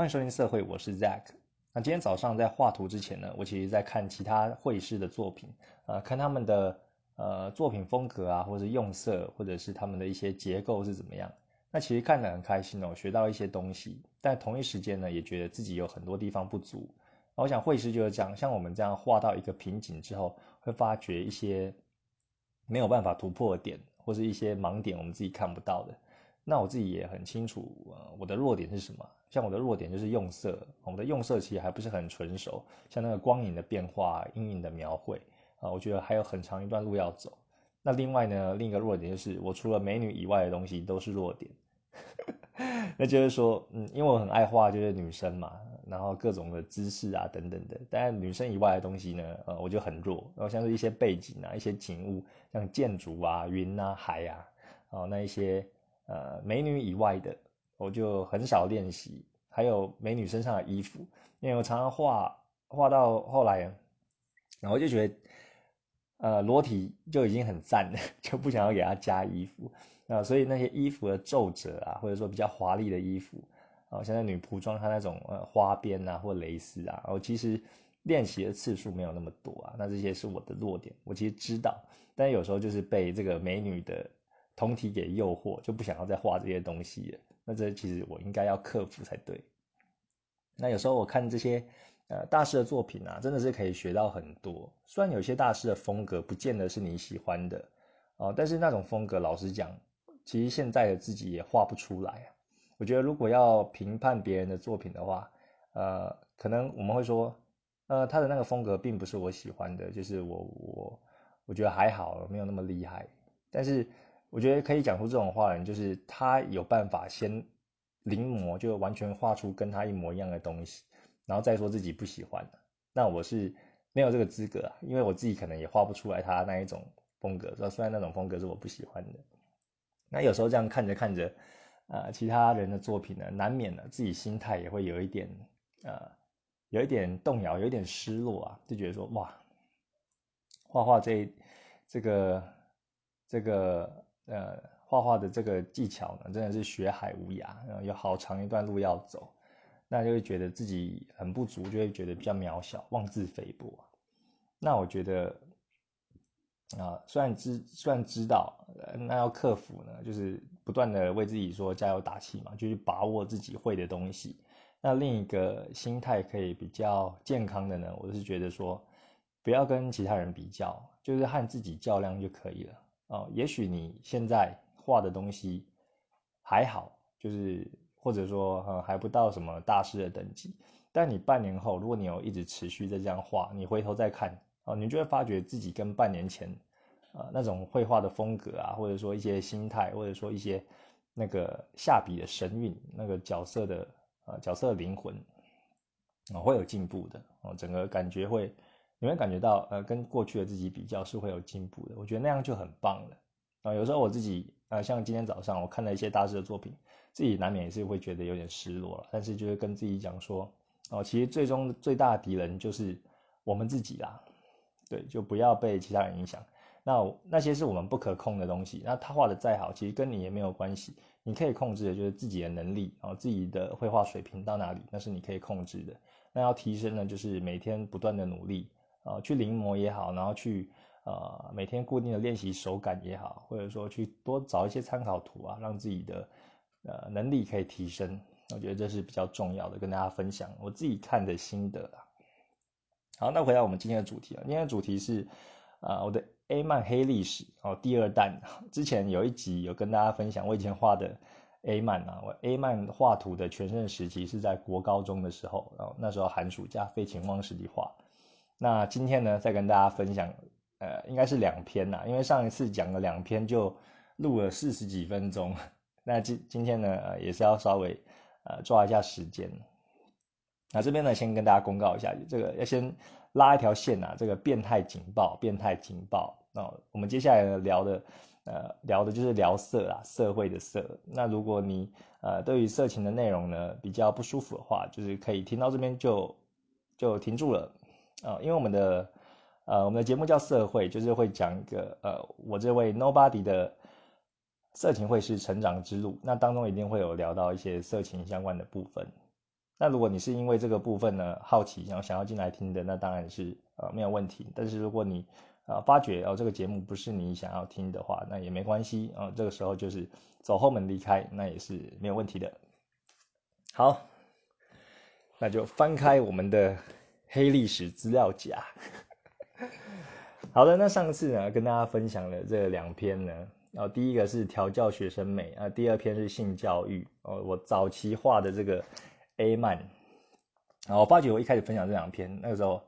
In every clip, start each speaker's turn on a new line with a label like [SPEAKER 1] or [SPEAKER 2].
[SPEAKER 1] 欢迎收听社会，我是 Zack。那今天早上在画图之前呢，我其实在看其他绘师的作品，呃，看他们的呃作品风格啊，或者用色，或者是他们的一些结构是怎么样。那其实看得很开心哦，学到一些东西。但同一时间呢，也觉得自己有很多地方不足。我想绘师就是这样，像我们这样画到一个瓶颈之后，会发觉一些没有办法突破的点，或是一些盲点，我们自己看不到的。那我自己也很清楚，呃，我的弱点是什么？像我的弱点就是用色，我的用色其实还不是很纯熟。像那个光影的变化、阴影的描绘啊，我觉得还有很长一段路要走。那另外呢，另一个弱点就是我除了美女以外的东西都是弱点。那就是说，嗯，因为我很爱画，就是女生嘛，然后各种的姿势啊等等的。但女生以外的东西呢，呃，我就很弱。然后像是一些背景啊、一些景物，像建筑啊、云啊、海啊，哦，那一些。呃，美女以外的，我就很少练习。还有美女身上的衣服，因为我常常画画到后来，然后就觉得，呃，裸体就已经很赞了，就不想要给她加衣服。那所以那些衣服的皱褶啊，或者说比较华丽的衣服，啊，像在女仆装，她那种呃花边啊或蕾丝啊，我其实练习的次数没有那么多啊。那这些是我的弱点，我其实知道，但有时候就是被这个美女的。同体给诱惑，就不想要再画这些东西了。那这其实我应该要克服才对。那有时候我看这些呃大师的作品啊，真的是可以学到很多。虽然有些大师的风格不见得是你喜欢的哦，但是那种风格，老实讲，其实现在的自己也画不出来。我觉得如果要评判别人的作品的话，呃，可能我们会说，呃，他的那个风格并不是我喜欢的，就是我我我觉得还好，没有那么厉害，但是。我觉得可以讲出这种话的人，就是他有办法先临摹，就完全画出跟他一模一样的东西，然后再说自己不喜欢。那我是没有这个资格啊，因为我自己可能也画不出来他那一种风格。说虽然那种风格是我不喜欢的，那有时候这样看着看着，呃，其他人的作品呢，难免呢自己心态也会有一点呃，有一点动摇，有一点失落啊，就觉得说哇，画画这这个这个。呃，画画的这个技巧呢，真的是学海无涯，有好长一段路要走，那就会觉得自己很不足，就会觉得比较渺小，妄自菲薄。那我觉得，啊，虽然知虽然知道，那要克服呢，就是不断的为自己说加油打气嘛，就是把握自己会的东西。那另一个心态可以比较健康的呢，我是觉得说，不要跟其他人比较，就是和自己较量就可以了。哦，也许你现在画的东西还好，就是或者说呃还不到什么大师的等级，但你半年后，如果你有一直持续在这样画，你回头再看，哦，你就会发觉自己跟半年前，呃那种绘画的风格啊，或者说一些心态，或者说一些那个下笔的神韵，那个角色的呃角色灵魂，啊会有进步的，哦，整个感觉会。你会感觉到，呃，跟过去的自己比较是会有进步的，我觉得那样就很棒了。啊，有时候我自己，呃，像今天早上我看了一些大师的作品，自己难免也是会觉得有点失落了。但是就是跟自己讲说，哦，其实最终最大的敌人就是我们自己啦。对，就不要被其他人影响。那那些是我们不可控的东西，那他画的再好，其实跟你也没有关系。你可以控制的就是自己的能力，然后自己的绘画水平到哪里，那是你可以控制的。那要提升呢，就是每天不断的努力。啊，去临摹也好，然后去呃每天固定的练习手感也好，或者说去多找一些参考图啊，让自己的呃能力可以提升。我觉得这是比较重要的，跟大家分享我自己看的心得啊。好，那回到我们今天的主题啊，今天的主题是啊我的 A 漫黑历史哦第二弹。之前有一集有跟大家分享我以前画的 A 漫啊，我 A 漫画图的全盛时期是在国高中的时候，然后那时候寒暑假废寝忘食地画。那今天呢，再跟大家分享，呃，应该是两篇呐，因为上一次讲了两篇就录了四十几分钟，那今今天呢，呃，也是要稍微呃抓一下时间。那这边呢，先跟大家公告一下，这个要先拉一条线呐，这个变态警报，变态警报。那我们接下来呢聊的，呃，聊的就是聊色啊，社会的色。那如果你呃对于色情的内容呢比较不舒服的话，就是可以听到这边就就停住了。啊，因为我们的，呃，我们的节目叫社会，就是会讲一个，呃，我这位 Nobody 的色情会是成长之路，那当中一定会有聊到一些色情相关的部分。那如果你是因为这个部分呢好奇，然后想要进来听的，那当然是呃没有问题。但是如果你啊发觉哦这个节目不是你想要听的话，那也没关系啊。这个时候就是走后门离开，那也是没有问题的。好，那就翻开我们的黑历史资料夹。好的，那上次呢跟大家分享了这两篇呢，然后第一个是调教学生美啊，第二篇是性教育哦，我早期画的这个 A 漫，然后我发觉我一开始分享这两篇那个时候，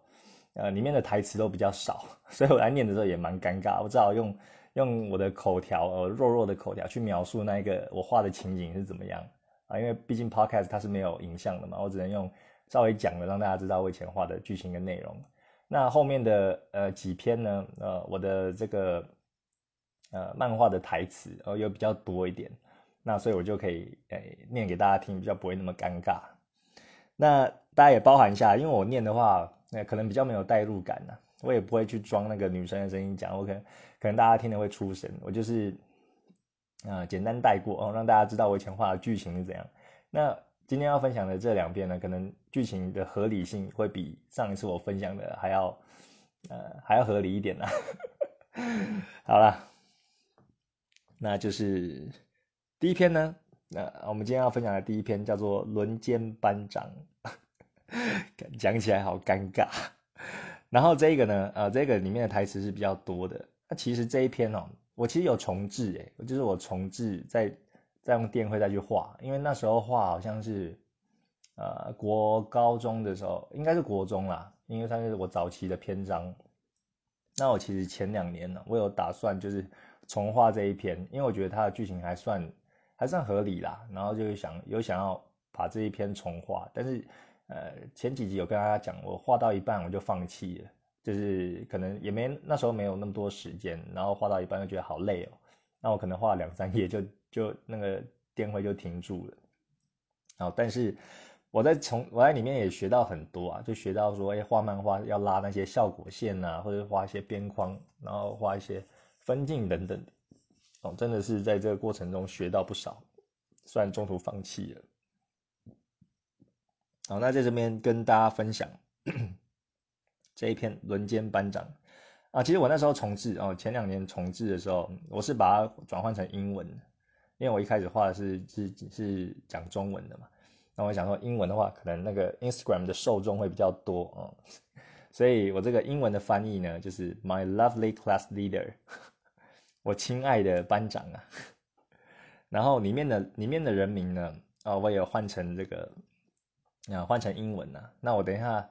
[SPEAKER 1] 呃，里面的台词都比较少，所以我来念的时候也蛮尴尬，我只好用用我的口条，呃，弱弱的口条去描述那一个我画的情景是怎么样。啊，因为毕竟 Podcast 它是没有影像的嘛，我只能用稍微讲了让大家知道我以前画的剧情跟内容。那后面的呃几篇呢？呃，我的这个呃漫画的台词哦又比较多一点，那所以我就可以诶念给大家听，比较不会那么尴尬。那大家也包含一下，因为我念的话，那可能比较没有代入感呢，我也不会去装那个女生的声音讲，我可能可能大家听的会出神，我就是啊简单带过哦，让大家知道我以前画的剧情是怎样。那今天要分享的这两篇呢，可能剧情的合理性会比上一次我分享的还要，呃，还要合理一点呢。好了，那就是第一篇呢，那我们今天要分享的第一篇叫做《轮奸班长》，讲起来好尴尬。然后这个呢，呃，这个里面的台词是比较多的。那其实这一篇哦，我其实有重置，诶，就是我重置在。再用电绘再去画，因为那时候画好像是，呃，国高中的时候，应该是国中啦，因为算是我早期的篇章。那我其实前两年呢，我有打算就是重画这一篇，因为我觉得它的剧情还算还算合理啦，然后就想有想要把这一篇重画，但是呃前几集有跟大家讲，我画到一半我就放弃了，就是可能也没那时候没有那么多时间，然后画到一半就觉得好累哦，那我可能画两三页就。就那个电绘就停住了，好，但是我在从我在里面也学到很多啊，就学到说，哎，画漫画要拉那些效果线啊，或者画一些边框，然后画一些分镜等等，哦，真的是在这个过程中学到不少，虽然中途放弃了。好，那在这边跟大家分享 这一篇《轮奸班长》啊，其实我那时候重置哦，前两年重置的时候，我是把它转换成英文。因为我一开始画的是是是讲中文的嘛，那我想说英文的话，可能那个 Instagram 的受众会比较多哦，所以我这个英文的翻译呢，就是 My lovely class leader，我亲爱的班长啊，然后里面的里面的人名呢，啊，我也换成这个啊换成英文啊，那我等一下，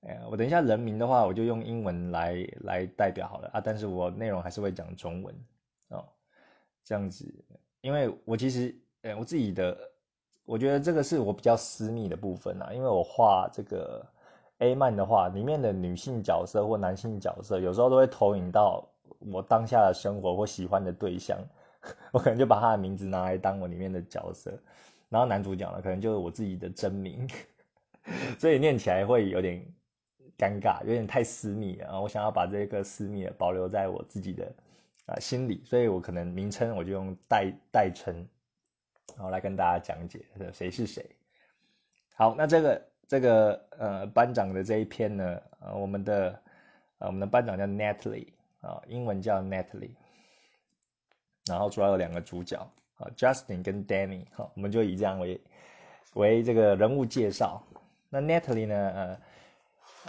[SPEAKER 1] 哎，我等一下人名的话，我就用英文来来代表好了啊，但是我内容还是会讲中文哦，这样子。因为我其实，呃，我自己的，我觉得这个是我比较私密的部分啊。因为我画这个 A 漫的话，里面的女性角色或男性角色，有时候都会投影到我当下的生活或喜欢的对象，我可能就把他的名字拿来当我里面的角色，然后男主角呢，可能就是我自己的真名，所以念起来会有点尴尬，有点太私密了。我想要把这个私密的保留在我自己的。啊，心理，所以我可能名称我就用代代称，然后来跟大家讲解谁是谁。好，那这个这个呃班长的这一篇呢，呃我们的呃我们的班长叫 Natalie 啊，英文叫 Natalie，然后主要有两个主角啊，Justin 跟 Danny，好，我们就以这样为为这个人物介绍。那 Natalie 呢，呃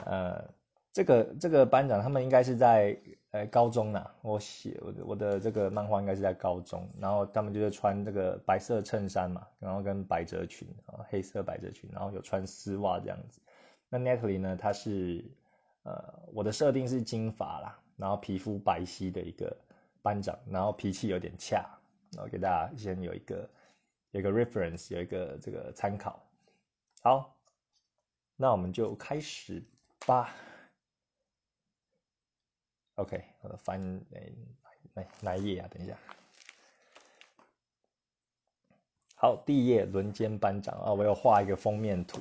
[SPEAKER 1] 呃这个这个班长他们应该是在。呃，高中呐，我写我的我的这个漫画应该是在高中，然后他们就是穿这个白色衬衫嘛，然后跟百褶裙啊，黑色百褶裙，然后有穿丝袜这样子。那 Natalie 呢，她是呃，我的设定是金发啦，然后皮肤白皙的一个班长，然后脾气有点恰，然后给大家先有一个有一个 reference，有一个这个参考。好，那我们就开始吧。OK，我翻哪哪哪一页啊？等一下。好，第一页轮奸班长啊，我要画一个封面图，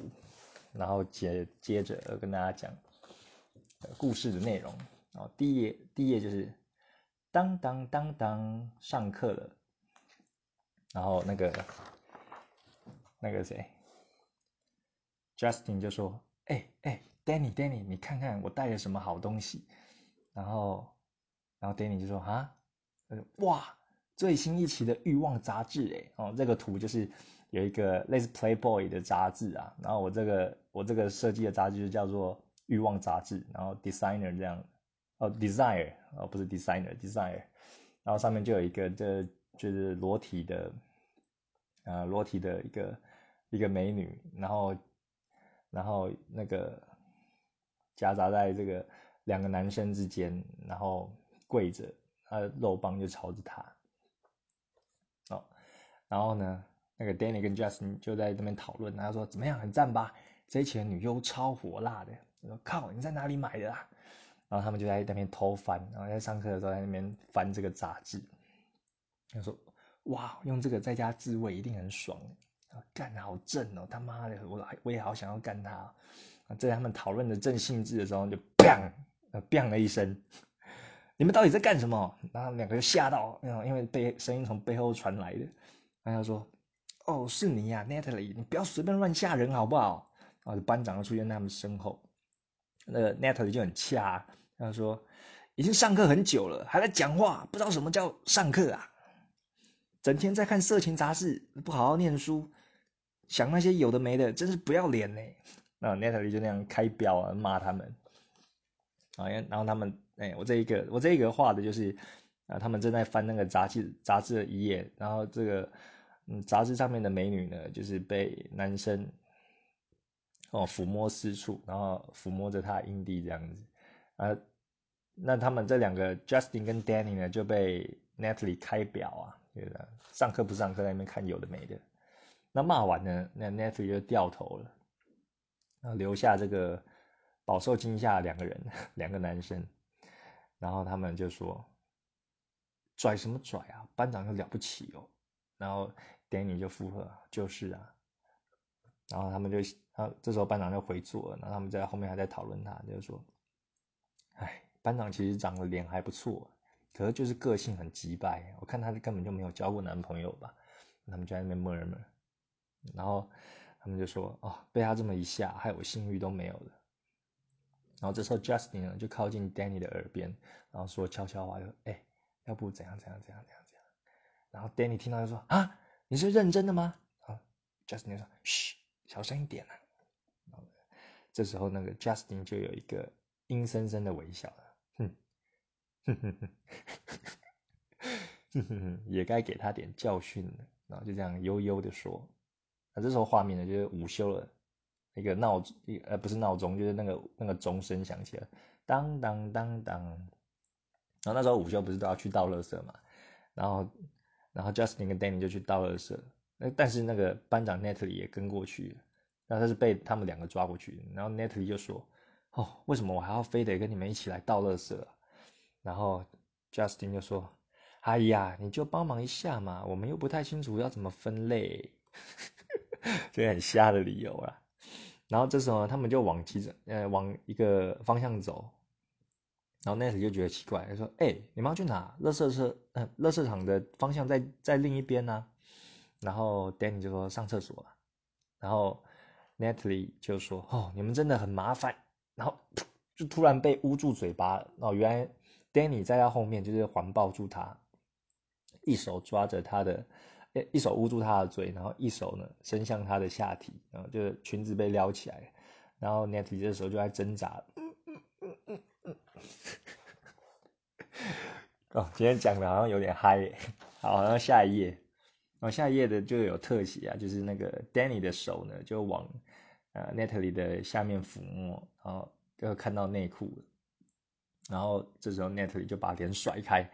[SPEAKER 1] 然后接接着跟大家讲故事的内容。啊，第一页第一页就是当当当当上课了，然后那个那个谁 Justin 就说：“哎哎，Danny，Danny，你看看我带了什么好东西。”然后，然后 Danny 就说：“啊，哇，最新一期的欲望杂志，哎，哦，这个图就是有一个类似 Playboy 的杂志啊。然后我这个我这个设计的杂志就叫做欲望杂志，然后 Designer 这样，哦，Desire，哦，不是 Designer，Desire。然后上面就有一个这就是裸体的，呃，裸体的一个一个美女，然后。”然后那个夹杂在这个两个男生之间，然后跪着，他的肉棒就朝着他。哦，然后呢，那个 Danny 跟 Justin 就在那边讨论，他说怎么样，很赞吧？这一期的女优超火辣的。我说靠，你在哪里买的啊？然后他们就在那边偷翻，然后在上课的时候在那边翻这个杂志。他说哇，用这个在家自慰一定很爽。干好正哦！他妈的，我我也好想要干他。在他们讨论的正兴致的时候，就砰呃，bang 了一声。你们到底在干什么？然后两个就吓到，因为背声音从背后传来的。然后他说：“哦，是你呀，Natalie，你不要随便乱吓人好不好？”然后班长就出现在他们身后。那个 Natalie 就很恰，他说：“已经上课很久了，还在讲话，不知道什么叫上课啊？整天在看色情杂志，不好好念书。”想那些有的没的，真是不要脸呢！那 Natalie 就那样开标啊，骂他们啊，然后他们哎，我这一个我这一个画的就是啊，他们正在翻那个杂志杂志的一页，然后这个嗯杂志上面的美女呢，就是被男生哦抚摸私处，然后抚摸着她阴蒂这样子啊，那他们这两个 Justin 跟 Danny 呢就被 Natalie 开表啊，觉得上课不上课在那边看有的没的。那骂完呢，那 Natalie 就掉头了，然后留下这个饱受惊吓的两个人，两个男生，然后他们就说：“拽什么拽啊，班长又了不起哦。”然后 Danny 就附和：“就是啊。”然后他们就，啊，这时候班长就回座了，然后他们在后面还在讨论他，就说：“哎，班长其实长得脸还不错，可是就是个性很急败，我看他根本就没有交过男朋友吧。”他们就在那边 murmur。然后他们就说：“哦，被他这么一下，害我性欲都没有了。”然后这时候 Justin 呢就靠近 Danny 的耳边，然后说悄悄话：“就哎，要不怎样怎样怎样怎样怎样。”然后 Danny 听到就说：“啊，你是认真的吗？”啊，Justin 就说：“嘘，小声一点啊。”这时候那个 Justin 就有一个阴森森的微笑了，哼，哼哼哼，哼哼哼，也该给他点教训了。然后就这样悠悠的说。那这时候画面呢，就是午休了，一个闹一呃不是闹钟，就是那个那个钟声响起了，当当当当。然后那时候午休不是都要去倒垃圾嘛，然后然后 Justin 跟 Danny 就去倒垃圾，那但是那个班长 Natalie 也跟过去，然后他是被他们两个抓过去，然后 Natalie 就说：“哦，为什么我还要非得跟你们一起来倒垃圾？”然后 Justin 就说：“哎呀，你就帮忙一下嘛，我们又不太清楚要怎么分类。” 这很瞎的理由啦。然后这时候，他们就往其中呃往一个方向走，然后 Nat 就觉得奇怪，他说：“哎，你们要去哪？乐色车呃乐色场的方向在在另一边呢。”然后 Danny 就说：“上厕所。”然后 Natalie 就说：“哦，你们真的很麻烦。”然后就突然被捂住嘴巴。哦，原来 Danny 在他后面就是环抱住他，一手抓着他的。一手捂住他的嘴，然后一手呢伸向他的下体，然后就是裙子被撩起来，然后 Natalie 这时候就在挣扎。哦，今天讲的好像有点嗨，好，然后下一页，然后下一页的就有特写啊，就是那个 Danny 的手呢就往呃 Natalie 的下面抚摸，然后就看到内裤，然后这时候 Natalie 就把脸甩开，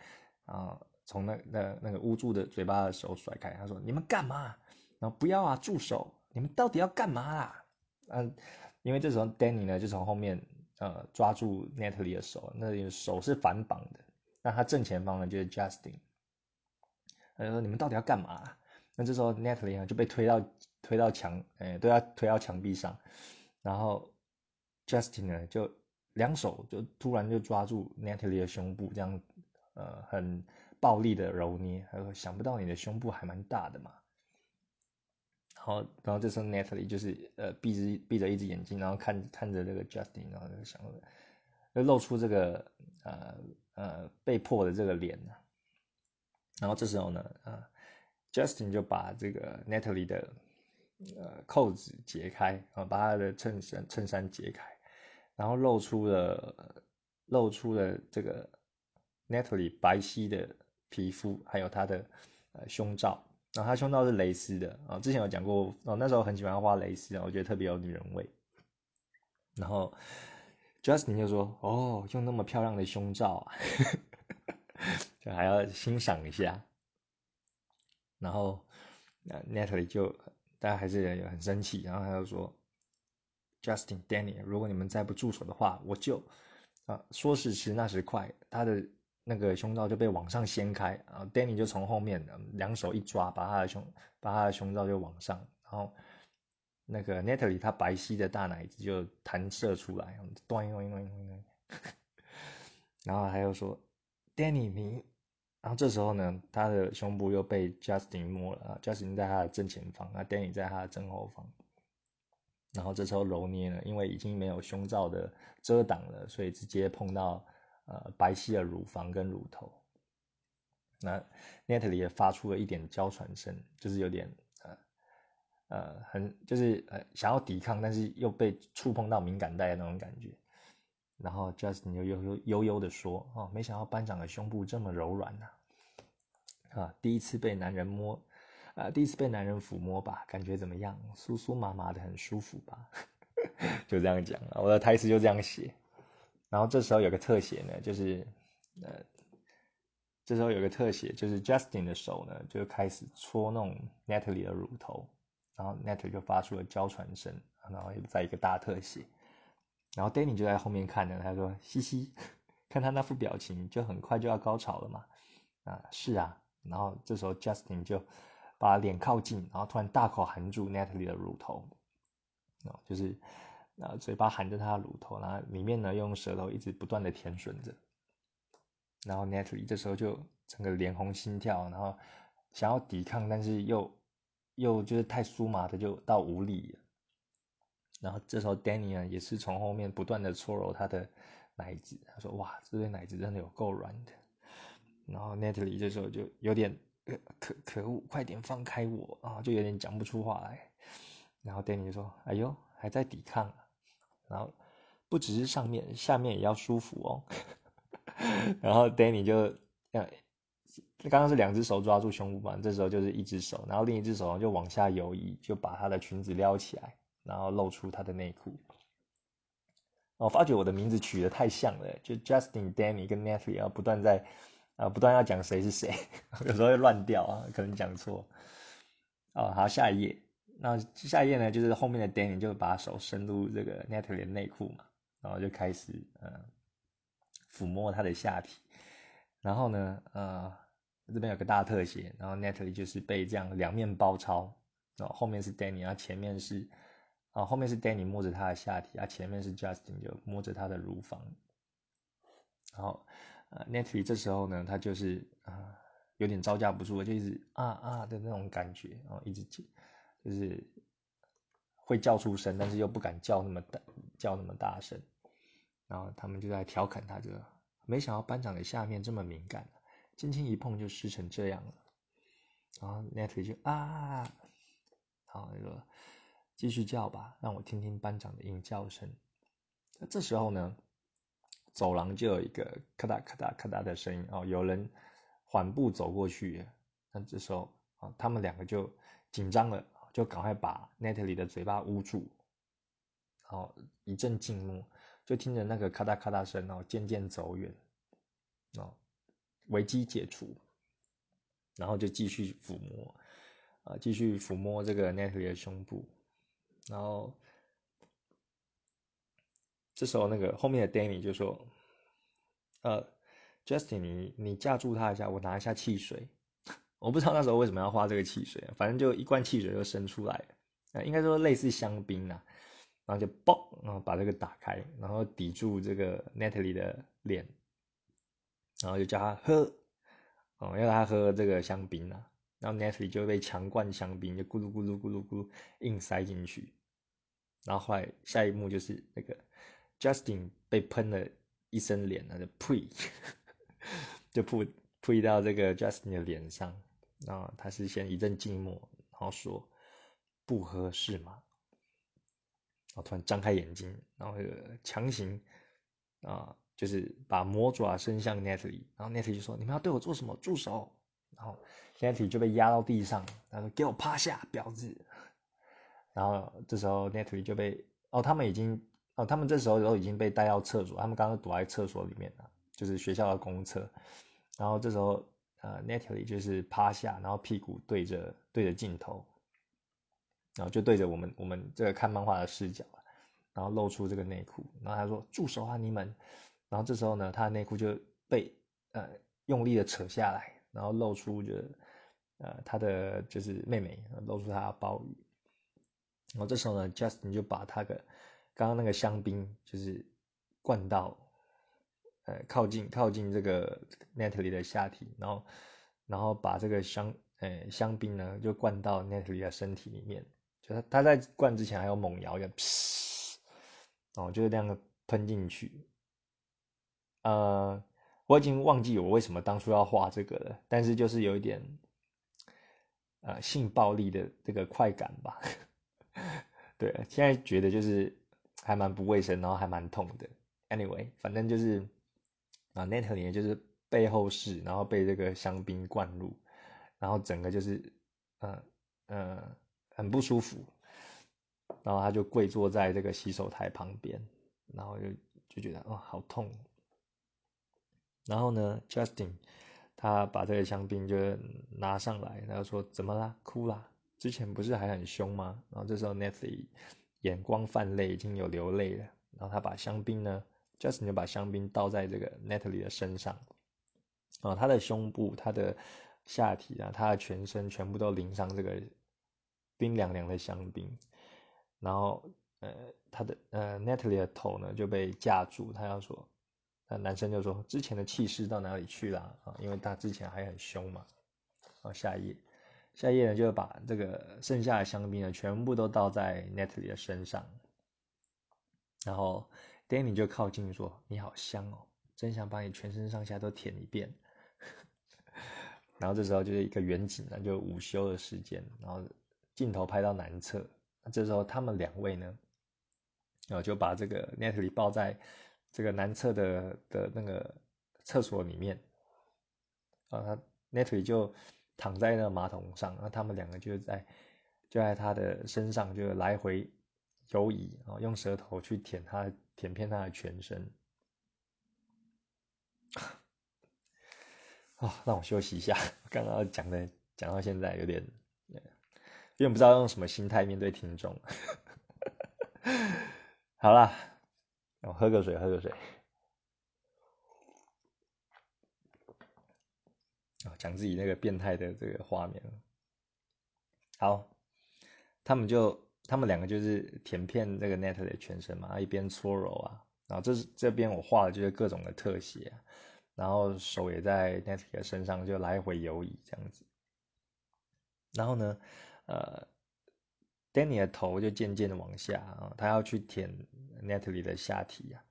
[SPEAKER 1] 啊。从那那那个捂住的嘴巴的手甩开，他说：“你们干嘛？然后不要啊，住手！你们到底要干嘛啦？”嗯，因为这时候 Danny 呢就从后面呃抓住 Natalie 的手，那手是反绑的。那他正前方呢就是 Justin，他说：“你们到底要干嘛？”那这时候 Natalie 呢就被推到推到墙，哎，都要推到墙壁上。然后 Justin 呢就两手就突然就抓住 Natalie 的胸部，这样呃很。暴力的揉捏，他说：“想不到你的胸部还蛮大的嘛。”然后然后这时候 Natalie 就是呃闭着闭着一只眼睛，然后看看着这个 Justin，然后就想就露出这个呃呃被迫的这个脸呢然后这时候呢，啊，Justin 就把这个 Natalie 的呃扣子解开啊，把他的衬衫衬衫解开，然后露出了露出了这个 Natalie 白皙的皮肤，还有她的呃胸罩。然后他胸罩是蕾丝的啊，之前有讲过哦，那时候很喜欢画蕾丝啊，我觉得特别有女人味。然后 Justin 就说：“哦，用那么漂亮的胸罩啊，就还要欣赏一下。”然后 Natalie 就大家还是很生气，然后他就说：“Justin、Danny，如果你们再不住手的话，我就啊说时迟那时快，他的。”那个胸罩就被往上掀开，然后 Danny 就从后面两手一抓，把他的胸把他的胸罩就往上，然后那个 Natalie 她白皙的大奶子就弹射出来，咚咚咚咚咚，然后他又说 Danny 你，然后这时候呢，他的胸部又被 Justin 摸了，Justin 在他的正前方，那 Danny 在他的正后方，然后这时候揉捏呢，因为已经没有胸罩的遮挡了，所以直接碰到。呃，白皙的乳房跟乳头，那 Natalie 也发出了一点娇喘声，就是有点呃呃很就是呃想要抵抗，但是又被触碰到敏感带的那种感觉。然后 Justin 又悠悠悠悠的说：“哦，没想到班长的胸部这么柔软呐，啊，第一次被男人摸，啊，第一次被男人抚摸吧，感觉怎么样？酥酥麻麻的，很舒服吧？” 就这样讲，我的台词就这样写。然后这时候有个特写呢，就是，呃，这时候有个特写，就是 Justin 的手呢就开始搓弄 Natalie 的乳头，然后 Natalie 就发出了娇喘声，然后又在一个大特写，然后 Danny 就在后面看着，他说：“嘻嘻，看他那副表情，就很快就要高潮了嘛。”啊，是啊。然后这时候 Justin 就把脸靠近，然后突然大口含住 Natalie 的乳头，哦，就是。啊，嘴巴含着他的乳头，然后里面呢用舌头一直不断的舔吮着，然后 Natalie 这时候就整个脸红心跳，然后想要抵抗，但是又又就是太酥麻的就到无力。然后这时候 Danny 呢也是从后面不断的搓揉他的奶子，他说：“哇，这对奶子真的有够软的。”然后 Natalie 这时候就有点可可恶，快点放开我啊，就有点讲不出话来。然后 Danny 就说：“哎呦，还在抵抗。”然后不只是上面，下面也要舒服哦。然后 Danny 就，刚刚是两只手抓住胸部嘛，这时候就是一只手，然后另一只手就往下游移，就把她的裙子撩起来，然后露出她的内裤。我发觉我的名字取得太像了，就 Justin、Danny 跟 Natalie 要不断在，啊，不断要讲谁是谁，有时候会乱掉啊，可能讲错。哦，好，下一页。那下一页呢，就是后面的 Danny 就把手伸入这个 Natalie 的内裤嘛，然后就开始呃抚摸她的下体，然后呢，呃这边有个大特写，然后 Natalie 就是被这样两面包抄，然后后面是 Danny，然后前面是啊后面是 Danny 摸着她的下体，啊前面是 Justin 就摸着她的乳房，然后呃 Natalie 这时候呢，她就是啊有点招架不住，就一直啊啊的那种感觉，然后一直就是会叫出声，但是又不敢叫那么大，叫那么大声。然后他们就在调侃他，这个没想到班长的下面这么敏感，轻轻一碰就湿成这样了。然后 Natalie 就啊，好，说继续叫吧，让我听听班长的鹰叫声。那这时候呢，走廊就有一个咔哒咔哒咔哒的声音哦，有人缓步走过去。那这时候啊，他们两个就紧张了。就赶快把 Natalie 的嘴巴捂住，然后一阵静默，就听着那个咔嗒咔嗒声然后，渐渐走远，哦，危机解除，然后就继续抚摸，啊，继续抚摸这个 Natalie 的胸部，然后这时候那个后面的 Danny 就说：“呃，Justin，你你架住他一下，我拿一下汽水。”我不知道那时候为什么要画这个汽水，反正就一罐汽水就伸出来了，应该说类似香槟呐，然后就嘣，然后把这个打开，然后抵住这个 Natalie 的脸，然后就叫他喝，哦，要他喝这个香槟呐，然后 Natalie 就被强灌香槟，就咕噜咕噜咕噜咕噜硬塞进去。然后后来下一幕就是那个 Justin 被喷了一身脸，那就呸，就扑扑到这个 Justin 的脸上。然后他是先一阵静默，然后说不合适吗？然后突然张开眼睛，然后强行啊，就是把魔爪伸向 Natalie，然后 Natalie 就说：“你们要对我做什么？住手！”然后 Natalie 就被压到地上，他说：“给我趴下，婊子！”然后这时候 Natalie 就被哦，他们已经哦，他们这时候都已经被带到厕所，他们刚刚躲在厕所里面了，就是学校的公厕。然后这时候呃，Natalie 就是趴下，然后屁股对着对着镜头，然后就对着我们我们这个看漫画的视角，然后露出这个内裤。然后他说：“住手啊，你们！”然后这时候呢，他的内裤就被呃用力的扯下来，然后露出就呃他的就是妹妹露出他的包鱼。然后这时候呢，Justin 就把他的刚刚那个香槟就是灌到，呃，靠近靠近这个 Natalie 的下体，然后然后把这个香呃香槟呢就灌到 Natalie 的身体里面，就他他在灌之前还有猛摇一个，哦，就是这样喷进去。呃，我已经忘记我为什么当初要画这个了，但是就是有一点，呃，性暴力的这个快感吧。对，现在觉得就是还蛮不卫生，然后还蛮痛的。Anyway，反正就是啊，Natalie 就是背后是，然后被这个香槟灌入，然后整个就是嗯嗯很不舒服，然后他就跪坐在这个洗手台旁边，然后就就觉得哦好痛。然后呢，Justin 他把这个香槟就拿上来，然后说怎么啦？哭啦？之前不是还很凶吗？然后这时候 Natalie 眼光泛泪，已经有流泪了。然后他把香槟呢，Justin 就把香槟倒在这个 Natalie 的身上，啊，他的胸部、他的下体啊、他的全身全部都淋上这个冰凉凉的香槟。然后，呃，他的呃 Natalie 的头呢就被架住，他要说，那男生就说之前的气势到哪里去了啊？因为他之前还很凶嘛。好，下一页。下一页呢，就把这个剩下的香槟呢，全部都倒在 Natalie 的身上，然后 Danny 就靠近说：“你好香哦，真想把你全身上下都舔一遍。”然后这时候就是一个远景呢，就午休的时间，然后镜头拍到男厕，这时候他们两位呢，然后就把这个 Natalie 抱在这个男厕的的那个厕所里面，啊，Natalie 就。躺在那个马桶上，然后他们两个就在就在他的身上就来回游移啊，用舌头去舔他，舔遍他的全身。啊，让我休息一下，刚刚讲的讲到现在有点，有点不知道用什么心态面对听众。好啦，我喝个水，喝个水。讲自己那个变态的这个画面，好，他们就他们两个就是舔片这个 Netley 的全身嘛，一边搓揉啊，然后这是这边我画的就是各种的特写，然后手也在 Netley 的身上就来回游移这样子，然后呢，呃，Danny 的头就渐渐的往下啊，他要去舔 Natalie 的下体呀，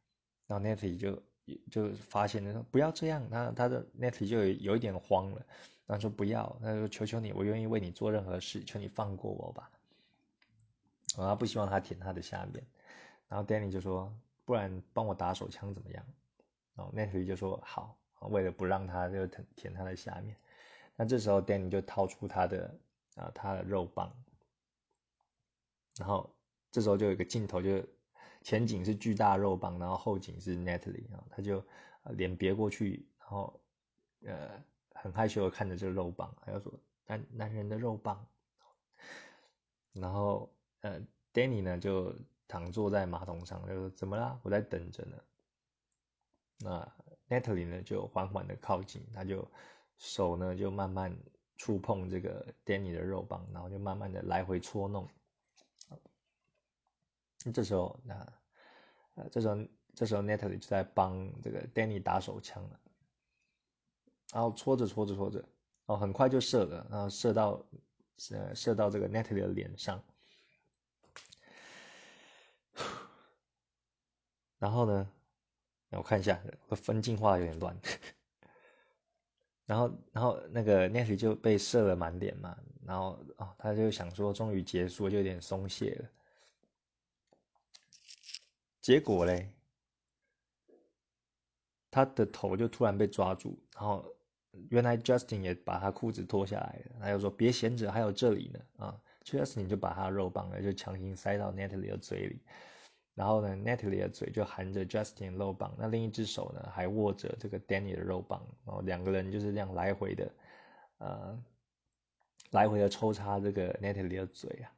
[SPEAKER 1] 然后 Natalie 就。就发现了说不要这样，他他的 Natalie 就有有一点慌了，然后说不要，他说求求你，我愿意为你做任何事，求你放过我吧。然后不希望他舔他的下面，然后 Danny 就说不然帮我打手枪怎么样？然后 Natalie 就说好，为了不让他就舔舔他的下面，那这时候 Danny 就掏出他的啊他的肉棒，然后这时候就有一个镜头就。前景是巨大肉棒，然后后景是 Natalie 啊，他就脸别过去，然后呃很害羞的看着这个肉棒，他要说男男人的肉棒，然后呃 Danny 呢就躺坐在马桶上，就说怎么啦？我在等着呢。那 Natalie 呢就缓缓的靠近，他就手呢就慢慢触碰这个 Danny 的肉棒，然后就慢慢的来回搓弄。这时候，那呃，这时候，这时候，Natalie 就在帮这个 Danny 打手枪了。然后搓着搓着搓着，哦，很快就射了，然后射到射射到这个 Natalie 的脸上。然后呢，我看一下，分镜画有点乱。然后，然后那个 Natalie 就被射了满脸嘛，然后哦，他就想说终于结束，就有点松懈了。结果嘞，他的头就突然被抓住，然后原来 Justin 也把他裤子脱下来了，他又说别闲着，还有这里呢啊，Justin 就把他肉棒呢就强行塞到 Natalie 的嘴里。然后呢，Natalie 的嘴就含着 Justin 肉棒，那另一只手呢还握着这个 Danny 的肉棒，然后两个人就是这样来回的，呃，来回的抽插这个 Natalie 的嘴啊。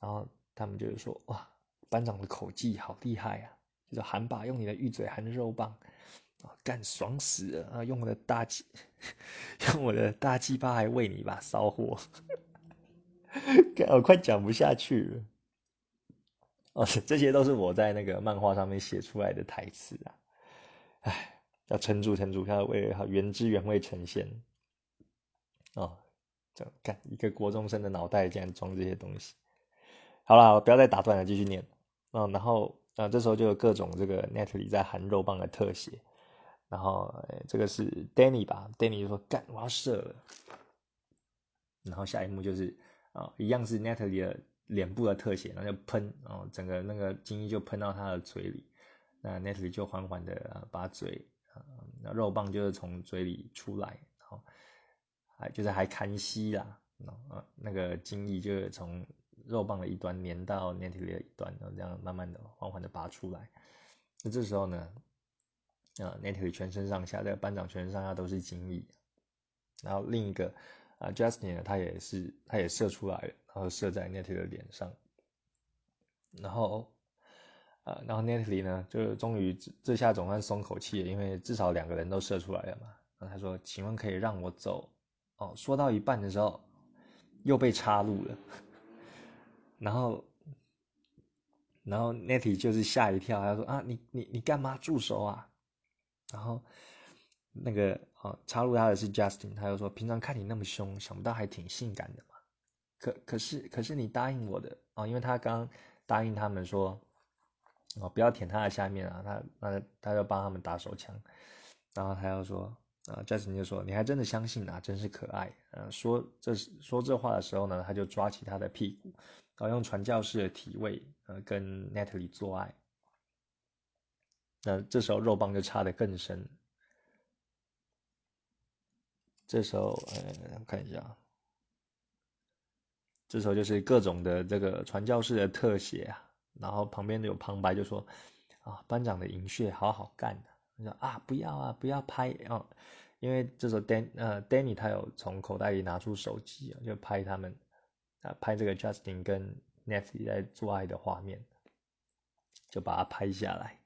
[SPEAKER 1] 然后他们就是说，哇，班长的口技好厉害啊！就是含把用你的玉嘴含肉棒，啊，干爽死了啊！用我的大鸡，用我的大鸡巴还喂你吧骚货，我快讲不下去了。哦，这些都是我在那个漫画上面写出来的台词啊！哎，要撑住，撑住，要为原汁原味呈现。哦，这干一个国中生的脑袋竟然装这些东西。好了，不要再打断了，继续念。嗯，然后啊，这时候就有各种这个 Natalie 在含肉棒的特写。然后这个是 Danny 吧？Danny 就说：“干，我要射了。”然后下一幕就是啊，一样是 Natalie 的。脸部的特写，然后就喷，然后整个那个精液就喷到他的嘴里，那 Natalie 就缓缓的把嘴，那肉棒就是从嘴里出来，然后还就是还看吸啦，啊，那个精液就是从肉棒的一端粘到 Natalie 的一端，然后这样慢慢的缓缓的拔出来。那这时候呢，啊，Natalie 全身上下，这个班长全身上下都是精液，然后另一个啊，Justin，他也是，他也射出来了。然后射在 Natalie 的脸上，然后，呃，然后 Natalie 呢，就终于这下总算松口气了，因为至少两个人都射出来了嘛。然后他说：“请问可以让我走？”哦，说到一半的时候又被插入了，然后，然后 Natalie 就是吓一跳，他说：“啊，你你你干嘛住手啊？”然后那个哦，插入他的是 Justin，他就说：“平常看你那么凶，想不到还挺性感的嘛。”可可是可是你答应我的啊，因为他刚答应他们说，哦不要舔他的下面啊，他那他就帮他们打手枪，然后他又说啊，Justin 就说你还真的相信啊，真是可爱。嗯，说这说这话的时候呢，他就抓起他的屁股，然后用传教士的体位呃跟 Natalie 做爱。那这时候肉棒就插得更深。这时候呃看一下。这时候就是各种的这个传教士的特写啊，然后旁边有旁白就说：“啊，班长的银穴好好干的。”说：“啊，不要啊，不要拍啊！”因为这时候 Dan 呃 Danny 他有从口袋里拿出手机啊，就拍他们啊拍这个 Justin 跟 Nancy 在做爱的画面，就把它拍下来。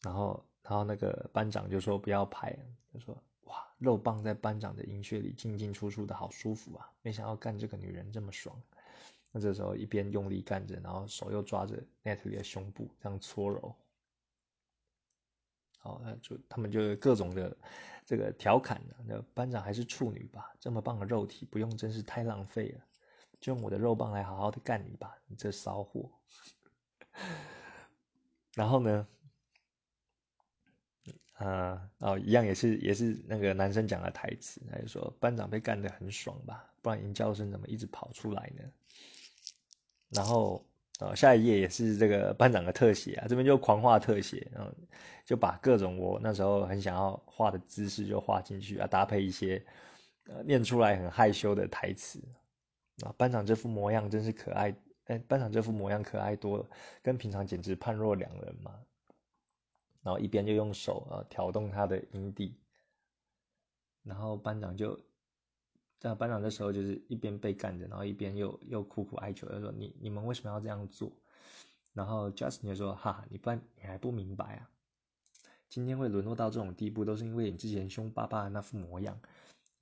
[SPEAKER 1] 然后然后那个班长就说：“不要拍。”他说。哇，肉棒在班长的阴穴里进进出出的好舒服啊！没想到干这个女人这么爽。那这时候一边用力干着，然后手又抓着 Natalie 的胸部这样搓揉。好，那就他们就各种的这个调侃呢。那班长还是处女吧？这么棒的肉体不用真是太浪费了。就用我的肉棒来好好的干你吧，你这骚货。然后呢？啊，哦，一样也是也是那个男生讲的台词，他就说班长被干得很爽吧，不然尹教生怎么一直跑出来呢？然后，呃，下一页也是这个班长的特写啊，这边就狂画特写，然后就把各种我那时候很想要画的姿势就画进去啊，搭配一些呃念出来很害羞的台词啊，班长这副模样真是可爱，哎，班长这副模样可爱多了，跟平常简直判若两人嘛。然后一边就用手啊挑动他的阴蒂，然后班长就在班长这时候就是一边被干着，然后一边又又苦苦哀求，他说：“你你们为什么要这样做？”然后 Justin 就说：“哈，你不你还不明白啊？今天会沦落到这种地步，都是因为你之前凶巴巴的那副模样，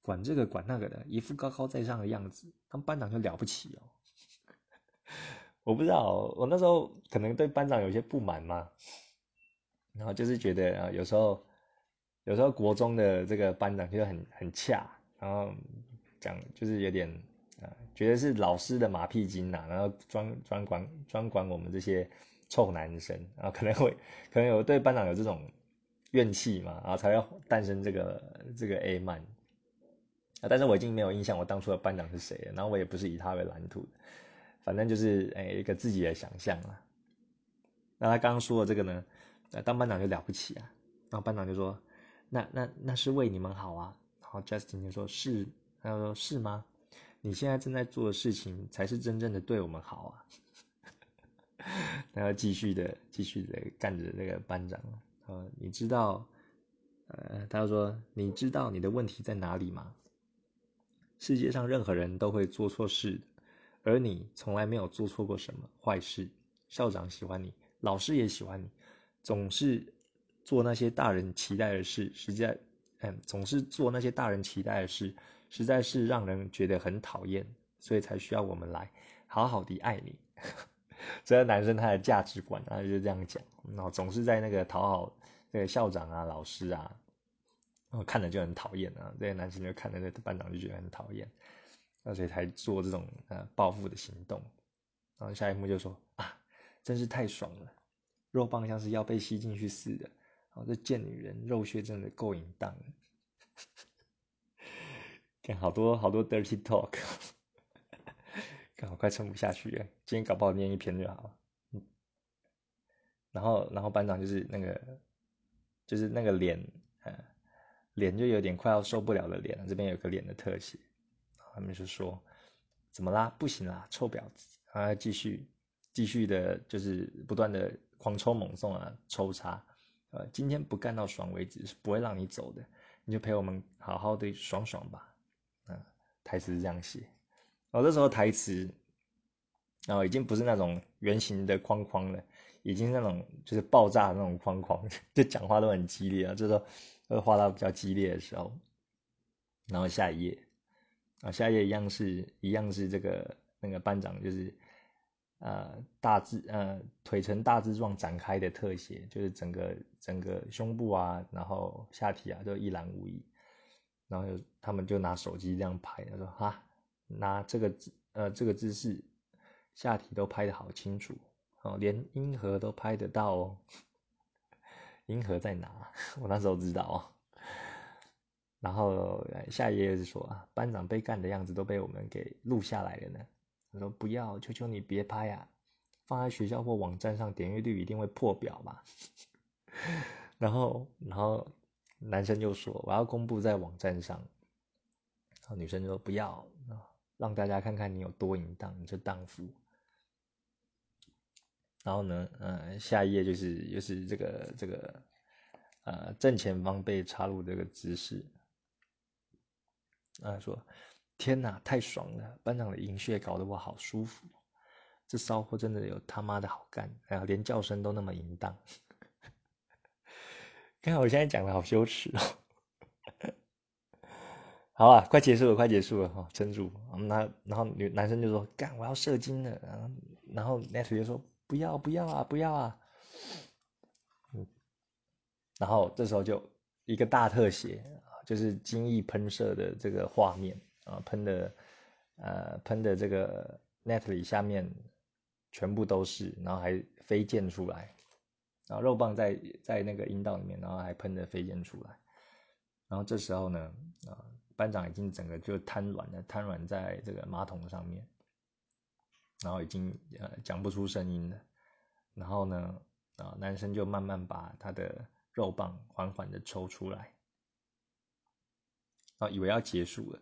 [SPEAKER 1] 管这个管那个的，一副高高在上的样子，当班长就了不起哦。”我不知道，我那时候可能对班长有些不满嘛。然后就是觉得啊，有时候有时候国中的这个班长就很很恰，然后讲就是有点啊，觉得是老师的马屁精呐，然后专专管专管我们这些臭男生，然后可能会可能有对班长有这种怨气嘛，然后才要诞生这个这个 A 曼啊，但是我已经没有印象我当初的班长是谁了，然后我也不是以他为蓝图，反正就是哎一个自己的想象啊。那他刚刚说的这个呢，当班长就了不起啊，然后班长就说。那那那是为你们好啊，然后 Justin 就说：“是，他说是吗？你现在正在做的事情才是真正的对我们好啊。”然后继续的继续的干着那个班长呃，你知道，呃，他就说：“你知道你的问题在哪里吗？世界上任何人都会做错事的，而你从来没有做错过什么坏事。校长喜欢你，老师也喜欢你，总是。”做那些大人期待的事，实在，嗯，总是做那些大人期待的事，实在是让人觉得很讨厌，所以才需要我们来好好的爱你。这个男生他的价值观啊，就这样讲，然后总是在那个讨好这个校长啊、老师啊，然后看着就很讨厌啊。这个男生就看着那班长就觉得很讨厌，那所以才做这种呃报复的行动。然后下一幕就说啊，真是太爽了，肉棒像是要被吸进去似的。哦，这贱女人肉血真的够淫荡，看好多好多 dirty talk，看我快撑不下去了，今天搞不好念一篇就好了。嗯，然后然后班长就是那个就是那个脸，呃，脸就有点快要受不了的脸了，这边有个脸的特写，他们就说怎么啦？不行啦，臭婊子！啊，继续继续的，就是不断的狂抽猛送啊，抽插。呃，今天不干到爽为止是不会让你走的，你就陪我们好好的爽爽吧。嗯，台词是这样写。哦，这时候台词，然后已经不是那种圆形的框框了，已经那种就是爆炸的那种框框，就讲话都很激烈啊。这时候会画到比较激烈的时候，然后下一页，啊，下一页一样是一样是这个那个班长就是。呃，大字呃，腿呈大字状展开的特写，就是整个整个胸部啊，然后下体啊，都一览无遗。然后他们就拿手机这样拍，他说：“哈，拿这个姿呃这个姿势，下体都拍得好清楚哦，连阴核都拍得到哦。阴核在哪？我那时候知道哦。然后下一页是说啊，班长被干的样子都被我们给录下来了呢。”说不要，求求你别拍啊！放在学校或网站上，点阅率一定会破表嘛。然后，然后男生就说：“我要公布在网站上。”然后女生就说：“不要，让大家看看你有多淫荡，你这荡妇。”然后呢，呃，下一页就是又是这个这个呃正前方被插入这个姿势，啊说。天哪，太爽了！班长的银穴搞得我好舒服，这骚货真的有他妈的好干！哎呀，连叫声都那么淫荡。看我现在讲的好羞耻哦。好啊，快结束了，快结束了哈，撑住。那然后女男生就说：“干，我要射精了。”然后然后 Net 就说：“不要不要啊，不要啊。”嗯，然后这时候就一个大特写就是精液喷射的这个画面。啊，喷的，呃，喷的这个 net 里下面全部都是，然后还飞溅出来，然后肉棒在在那个阴道里面，然后还喷的飞溅出来，然后这时候呢，啊，班长已经整个就瘫软了，瘫软在这个马桶上面，然后已经呃讲不出声音了，然后呢，啊，男生就慢慢把他的肉棒缓缓的抽出来，啊，以为要结束了。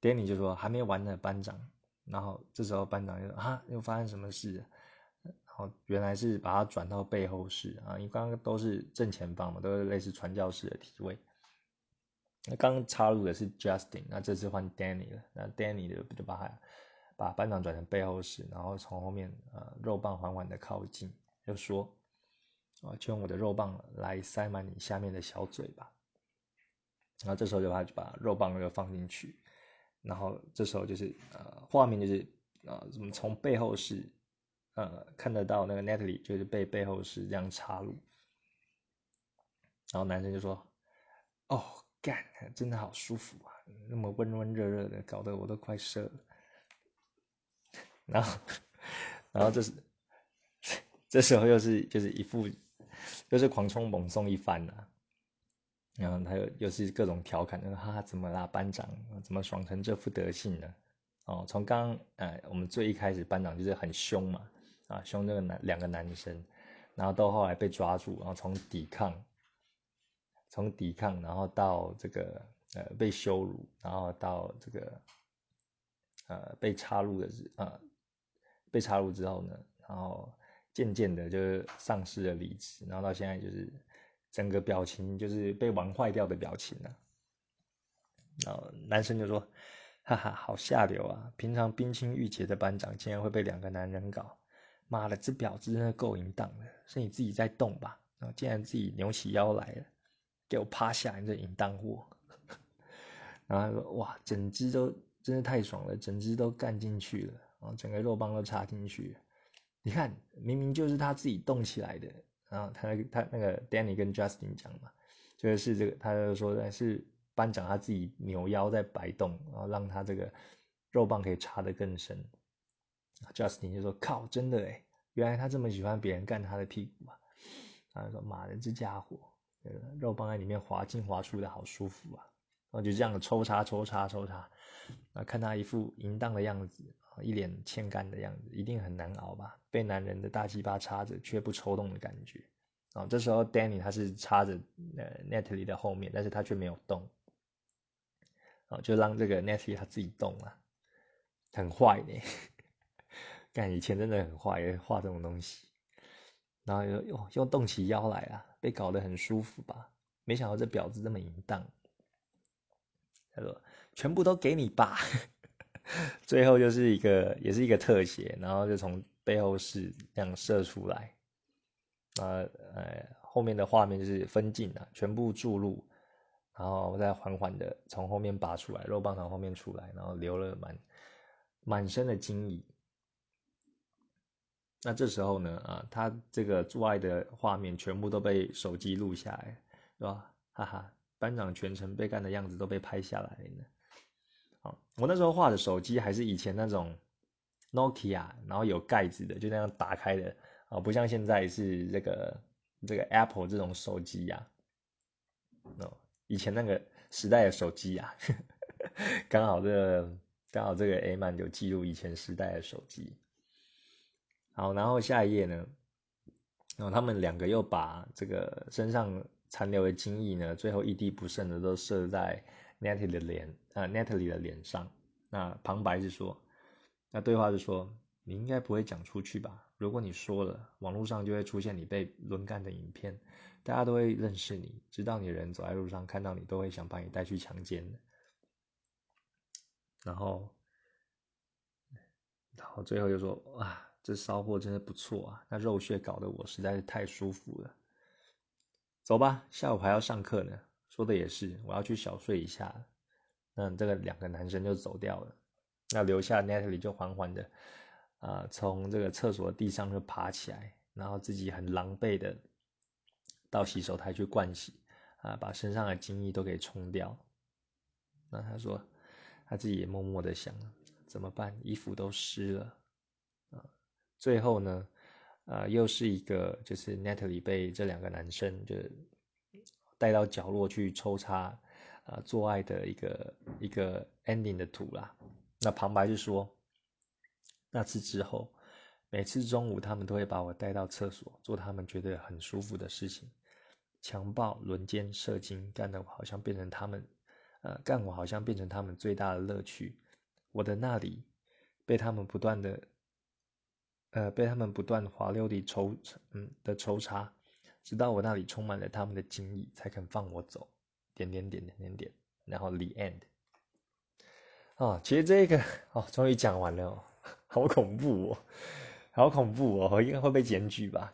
[SPEAKER 1] Danny 就说还没完呢，班长。然后这时候班长就说啊，又发生什么事？然后原来是把他转到背后室啊，因为刚刚都是正前方嘛，都是类似传教士的体位。那刚插入的是 Justin，那这次换 Danny 了。那 Danny 就就把他把班长转成背后室，然后从后面呃肉棒缓缓的靠近，就说啊，就用我的肉棒来塞满你下面的小嘴巴。然后这时候就把把肉棒又放进去。然后这时候就是呃，画面就是呃，怎么从背后是呃看得到那个 Natalie 就是被背后是这样插入，然后男生就说哦，干，真的好舒服啊，那么温温热热的，搞得我都快射了。然后，然后这是，这时候又是就是一副，又是狂冲猛送一番呐。然后他又又是各种调侃，说哈哈怎么啦，班长怎么爽成这副德性呢？哦，从刚呃我们最一开始班长就是很凶嘛，啊凶这个男两个男生，然后到后来被抓住，然后从抵抗，从抵抗，然后到这个呃被羞辱，然后到这个呃被插入的呃被插入之后呢，然后渐渐的就丧失了理智，然后到现在就是整个表情就是被玩坏掉的表情了。然后男生就说：“哈哈，好下流啊！平常冰清玉洁的班长，竟然会被两个男人搞。妈的，这婊子真的够淫荡的！是你自己在动吧？然后竟然自己扭起腰来了，给我趴下！你这淫荡货！” 然后他说：“哇，整只都真的太爽了，整只都干进去了。”然后整个肉棒都插进去，你看，明明就是他自己动起来的。然后他他那个 Danny 跟 Justin 讲嘛，就是这个，他就说是班长他自己扭腰在摆动，然后让他这个肉棒可以插得更深。Justin 就说：“靠，真的诶原来他这么喜欢别人干他的屁股啊！”他说：“妈的，这家伙，肉棒在里面滑进滑出的好舒服啊！”然后就这样抽插抽插抽插，啊，看他一副淫荡的样子。一脸欠干的样子，一定很难熬吧？被男人的大鸡巴插着却不抽动的感觉。啊，这时候 Danny 他是插着呃 Natalie 的后面，但是他却没有动。啊，就让这个 Natalie 他自己动了，很坏呢。干以前真的很坏，画这种东西，然后又又又动起腰来啊，被搞得很舒服吧？没想到这婊子这么淫荡。他说：“全部都给你吧。” 最后就是一个，也是一个特写，然后就从背后是这样射出来，啊，呃，后面的画面就是分镜啊，全部注入，然后再缓缓的从后面拔出来，肉棒从后面出来，然后流了满满身的精液。那这时候呢，啊，他这个做爱的画面全部都被手机录下来，是吧？哈哈，班长全程被干的样子都被拍下来了。好，我那时候画的手机还是以前那种 Nokia，然后有盖子的，就那样打开的啊，不像现在是这个这个 Apple 这种手机呀。哦，以前那个时代的手机呀，刚好这个刚好这个 Aman 有记录以前时代的手机。好，然后下一页呢，然后他们两个又把这个身上残留的精液呢，最后一滴不剩的都射在。Natty 的脸，呃，Natalie 的脸上，那旁白是说，那对话是说，你应该不会讲出去吧？如果你说了，网络上就会出现你被轮干的影片，大家都会认识你，知道你人走在路上看到你都会想把你带去强奸。然后，然后最后就说，哇，这骚货真的不错啊，那肉血搞得我实在是太舒服了。走吧，下午还要上课呢。说的也是，我要去小睡一下。那这个两个男生就走掉了，那留下 Natalie 就缓缓的，啊，从这个厕所地上就爬起来，然后自己很狼狈的到洗手台去盥洗，啊，把身上的精液都给冲掉。那他说，他自己也默默的想，怎么办？衣服都湿了，啊，最后呢，啊，又是一个就是 Natalie 被这两个男生就。带到角落去抽插，啊，做爱的一个一个 ending 的图啦。那旁白就说，那次之后，每次中午他们都会把我带到厕所做他们觉得很舒服的事情，强暴、轮奸、射精，干的我好像变成他们，呃，干我好像变成他们最大的乐趣。我的那里被他们不断的，呃，被他们不断滑溜地抽，嗯的抽查。直到我那里充满了他们的精意，才肯放我走。点点点点点点，然后 the end。哦，其实这个哦，终于讲完了，好恐怖哦，好恐怖哦，应该会被检举吧？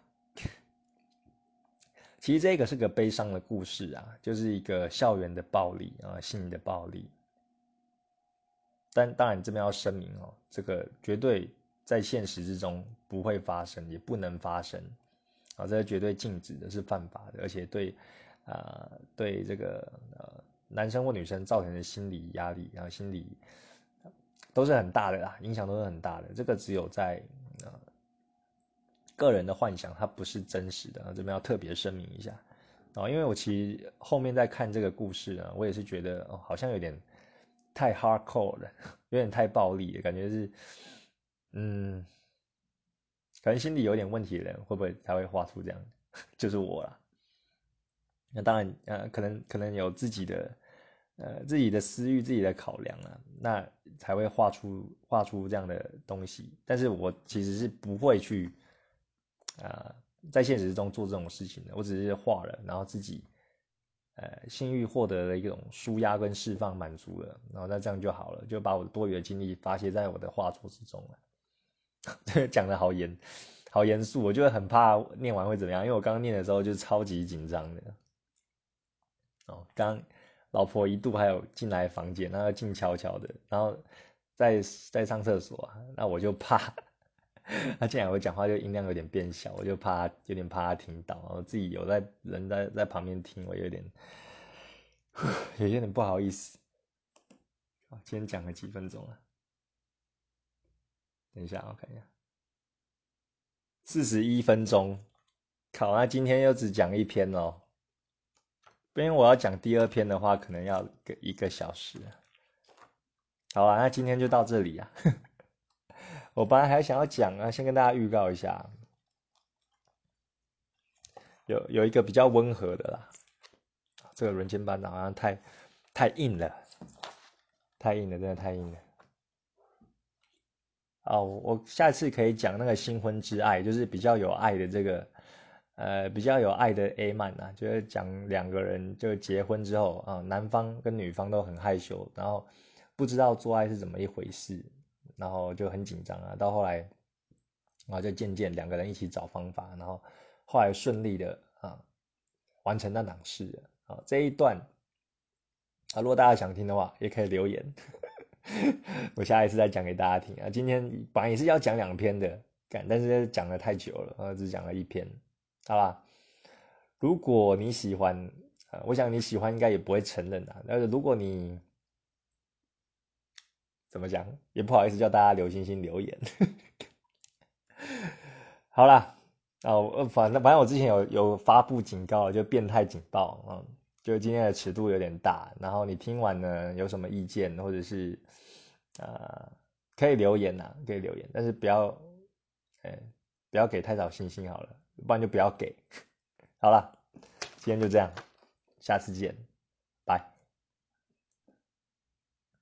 [SPEAKER 1] 其实这个是个悲伤的故事啊，就是一个校园的暴力啊，性的暴力。但当然这边要声明哦，这个绝对在现实之中不会发生，也不能发生。啊，这是绝对禁止的，是犯法的，而且对，啊对这个呃男生或女生造成的心理压力，然后心理都是很大的啦，影响都是很大的。这个只有在呃个人的幻想，它不是真实的，这边要特别声明一下啊，因为我其实后面在看这个故事呢，我也是觉得哦，好像有点太 hardcore 了，有点太暴力了，感觉是嗯。可能心理有点问题的人，会不会才会画出这样？就是我啦。那当然，呃，可能可能有自己的，呃，自己的私欲、自己的考量啊，那才会画出画出这样的东西。但是我其实是不会去，啊，在现实中做这种事情的。我只是画了，然后自己，呃，性欲获得了一种舒压跟释放，满足了，然后那这样就好了，就把我的多余的精力发泄在我的画作之中了。讲的好严，好严肃，我就很怕念完会怎么样，因为我刚刚念的时候就超级紧张的。哦，刚老婆一度还有进来房间，那静悄悄的，然后在在上厕所，那我就怕 他进来我讲话就音量有点变小，我就怕有点怕他听到，然后自己有在人在在旁边听，我有点 有点不好意思。好，今天讲了几分钟了。等一下，我看一下，四十一分钟，靠！那今天又只讲一篇哦，因为我要讲第二篇的话，可能要个一个小时。好啊，那今天就到这里啊。我本来还想要讲啊，先跟大家预告一下，有有一个比较温和的啦。这个人间班长好像太太硬了，太硬了，真的太硬了。哦，我下次可以讲那个新婚之爱，就是比较有爱的这个，呃，比较有爱的 A 漫啊，就是讲两个人就结婚之后啊，男方跟女方都很害羞，然后不知道做爱是怎么一回事，然后就很紧张啊，到后来，然后就渐渐两个人一起找方法，然后后来顺利的啊完成那档事啊，这一段啊，如果大家想听的话，也可以留言。我下一次再讲给大家听啊！今天本来也是要讲两篇的，但是讲的太久了，呃，只讲了一篇，好吧？如果你喜欢，啊，我想你喜欢应该也不会承认的。但是如果你怎么讲，也不好意思叫大家留星星留言。好啦，哦，反正反正我之前有有发布警告，就变态警报啊。就今天的尺度有点大，然后你听完呢有什么意见，或者是呃可以留言呐，可以留言，但是不要，哎，不要给太少星星好了，不然就不要给。好了，今天就这样，下次见。